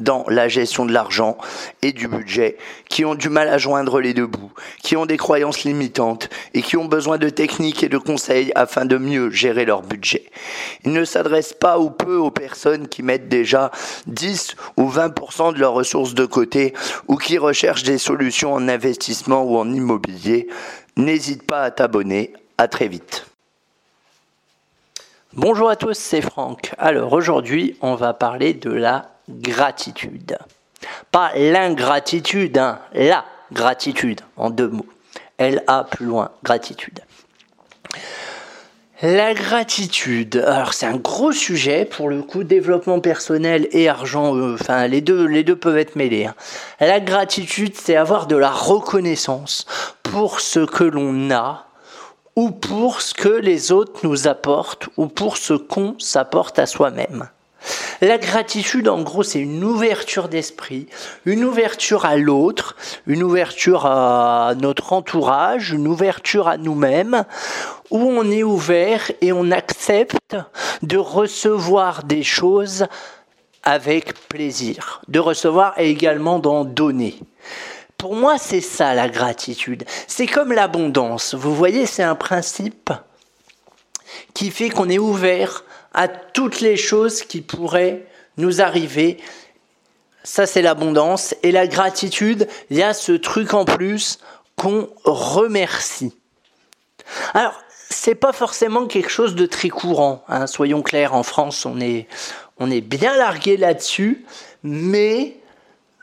dans la gestion de l'argent et du budget, qui ont du mal à joindre les deux bouts, qui ont des croyances limitantes et qui ont besoin de techniques et de conseils afin de mieux gérer leur budget. Il ne s'adresse pas ou peu aux personnes qui mettent déjà 10 ou 20% de leurs ressources de côté ou qui recherchent des solutions en investissement ou en immobilier. N'hésite pas à t'abonner. À très vite. Bonjour à tous, c'est Franck. Alors aujourd'hui, on va parler de la gratitude. Pas l'ingratitude, hein, la gratitude, en deux mots. L-A plus loin, gratitude. La gratitude, alors c'est un gros sujet pour le coup, développement personnel et argent, euh, enfin les deux, les deux peuvent être mêlés. Hein. La gratitude, c'est avoir de la reconnaissance pour ce que l'on a ou pour ce que les autres nous apportent ou pour ce qu'on s'apporte à soi-même. La gratitude, en gros, c'est une ouverture d'esprit, une ouverture à l'autre, une ouverture à notre entourage, une ouverture à nous-mêmes, où on est ouvert et on accepte de recevoir des choses avec plaisir, de recevoir et également d'en donner. Pour moi, c'est ça la gratitude. C'est comme l'abondance. Vous voyez, c'est un principe qui fait qu'on est ouvert à toutes les choses qui pourraient nous arriver. Ça, c'est l'abondance. Et la gratitude, il y a ce truc en plus qu'on remercie. Alors, c'est pas forcément quelque chose de très courant. Hein. Soyons clairs, en France, on est, on est bien largué là-dessus, mais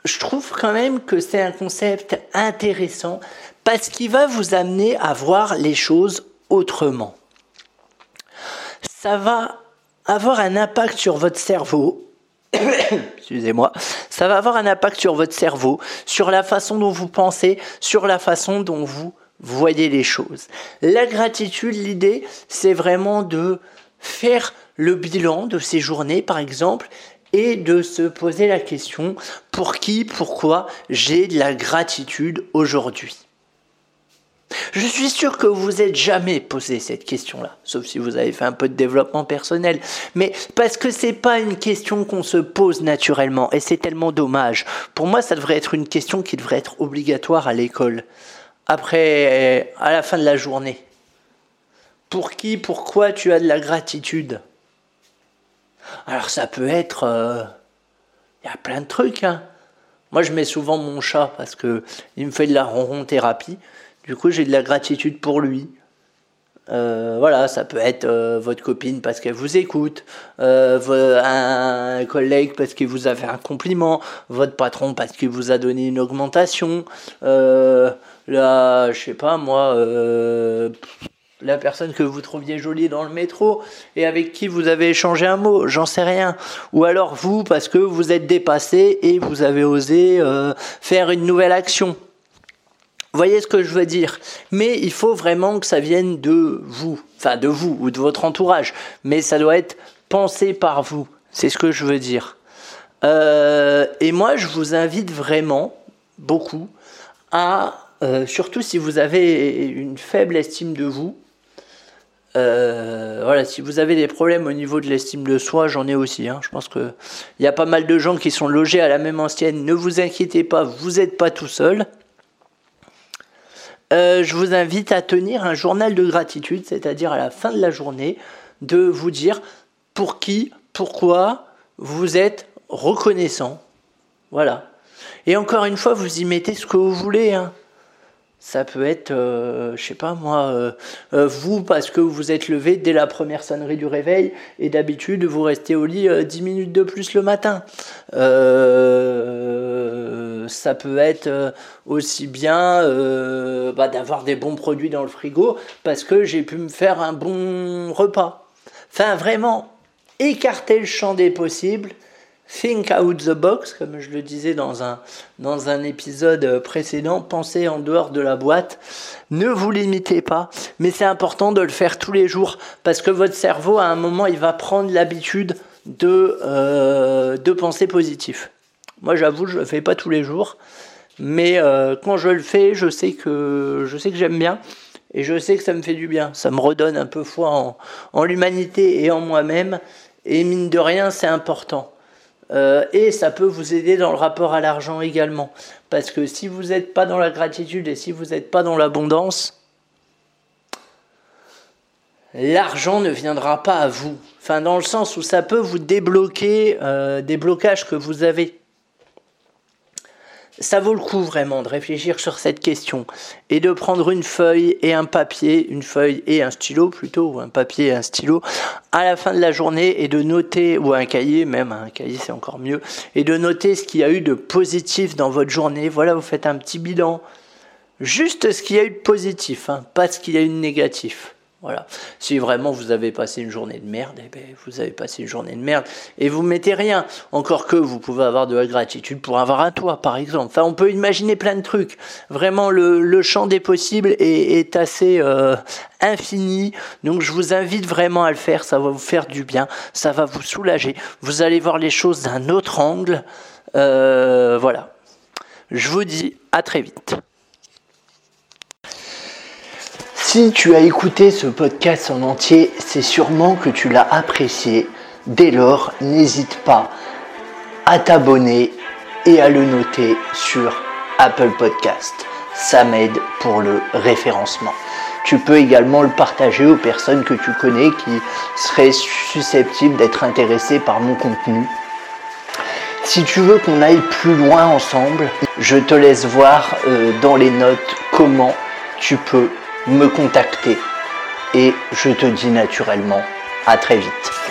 je trouve quand même que c'est un concept intéressant parce qu'il va vous amener à voir les choses autrement. Ça va avoir un impact sur votre cerveau. Excusez-moi. Ça va avoir un impact sur votre cerveau, sur la façon dont vous pensez, sur la façon dont vous voyez les choses. La gratitude, l'idée, c'est vraiment de faire le bilan de ces journées, par exemple, et de se poser la question pour qui, pourquoi j'ai de la gratitude aujourd'hui? Je suis sûr que vous n'êtes jamais posé cette question-là, sauf si vous avez fait un peu de développement personnel. Mais parce que c'est pas une question qu'on se pose naturellement, et c'est tellement dommage. Pour moi, ça devrait être une question qui devrait être obligatoire à l'école, après, à la fin de la journée. Pour qui, pourquoi tu as de la gratitude? Alors ça peut être, euh, il y a plein de trucs. Hein. Moi, je mets souvent mon chat parce que il me fait de la ronron thérapie. Du coup, j'ai de la gratitude pour lui. Euh, voilà, ça peut être euh, votre copine parce qu'elle vous écoute, euh, un collègue parce qu'il vous a fait un compliment, votre patron parce qu'il vous a donné une augmentation, là, je sais pas moi, la personne que vous trouviez jolie dans le métro et avec qui vous avez échangé un mot, j'en sais rien. Ou alors vous parce que vous êtes dépassé et vous avez osé faire une nouvelle action voyez ce que je veux dire? Mais il faut vraiment que ça vienne de vous, enfin de vous ou de votre entourage. Mais ça doit être pensé par vous. C'est ce que je veux dire. Euh, et moi, je vous invite vraiment beaucoup à, euh, surtout si vous avez une faible estime de vous, euh, voilà, si vous avez des problèmes au niveau de l'estime de soi, j'en ai aussi. Hein. Je pense qu'il y a pas mal de gens qui sont logés à la même ancienne. Ne vous inquiétez pas, vous n'êtes pas tout seul. Euh, je vous invite à tenir un journal de gratitude, c'est-à-dire à la fin de la journée, de vous dire pour qui, pourquoi vous êtes reconnaissant. Voilà. Et encore une fois, vous y mettez ce que vous voulez. Hein. Ça peut être, euh, je sais pas moi, euh, vous parce que vous êtes levé dès la première sonnerie du réveil et d'habitude vous restez au lit 10 minutes de plus le matin ça peut être aussi bien bah, d'avoir des bons produits dans le frigo parce que j'ai pu me faire un bon repas. Enfin, vraiment, écarter le champ des possibles Think out the box, comme je le disais dans un, dans un épisode précédent, pensez en dehors de la boîte. Ne vous limitez pas, mais c'est important de le faire tous les jours parce que votre cerveau, à un moment, il va prendre l'habitude de, euh, de penser positif. Moi, j'avoue, je le fais pas tous les jours, mais euh, quand je le fais, je sais que, je sais que j'aime bien et je sais que ça me fait du bien. Ça me redonne un peu foi en, en l'humanité et en moi-même. Et mine de rien, c'est important. Euh, et ça peut vous aider dans le rapport à l'argent également. Parce que si vous n'êtes pas dans la gratitude et si vous n'êtes pas dans l'abondance, l'argent ne viendra pas à vous. Enfin, dans le sens où ça peut vous débloquer euh, des blocages que vous avez ça vaut le coup vraiment de réfléchir sur cette question et de prendre une feuille et un papier, une feuille et un stylo plutôt, ou un papier et un stylo, à la fin de la journée et de noter, ou un cahier même, un cahier c'est encore mieux, et de noter ce qu'il y a eu de positif dans votre journée. Voilà, vous faites un petit bilan. Juste ce qu'il y a eu de positif, hein, pas ce qu'il y a eu de négatif. Voilà. Si vraiment vous avez passé une journée de merde, eh ben, vous avez passé une journée de merde et vous mettez rien. Encore que vous pouvez avoir de la gratitude pour avoir un toit, par exemple. Enfin, on peut imaginer plein de trucs. Vraiment, le, champ des possibles est, assez euh, infini. Donc, je vous invite vraiment à le faire. Ça va vous faire du bien. Ça va vous soulager. Vous allez voir les choses d'un autre angle. Euh, voilà. Je vous dis à très vite. Si tu as écouté ce podcast en entier, c'est sûrement que tu l'as apprécié. Dès lors, n'hésite pas à t'abonner et à le noter sur Apple Podcast. Ça m'aide pour le référencement. Tu peux également le partager aux personnes que tu connais qui seraient susceptibles d'être intéressées par mon contenu. Si tu veux qu'on aille plus loin ensemble, je te laisse voir euh, dans les notes comment tu peux me contacter. Et je te dis naturellement à très vite.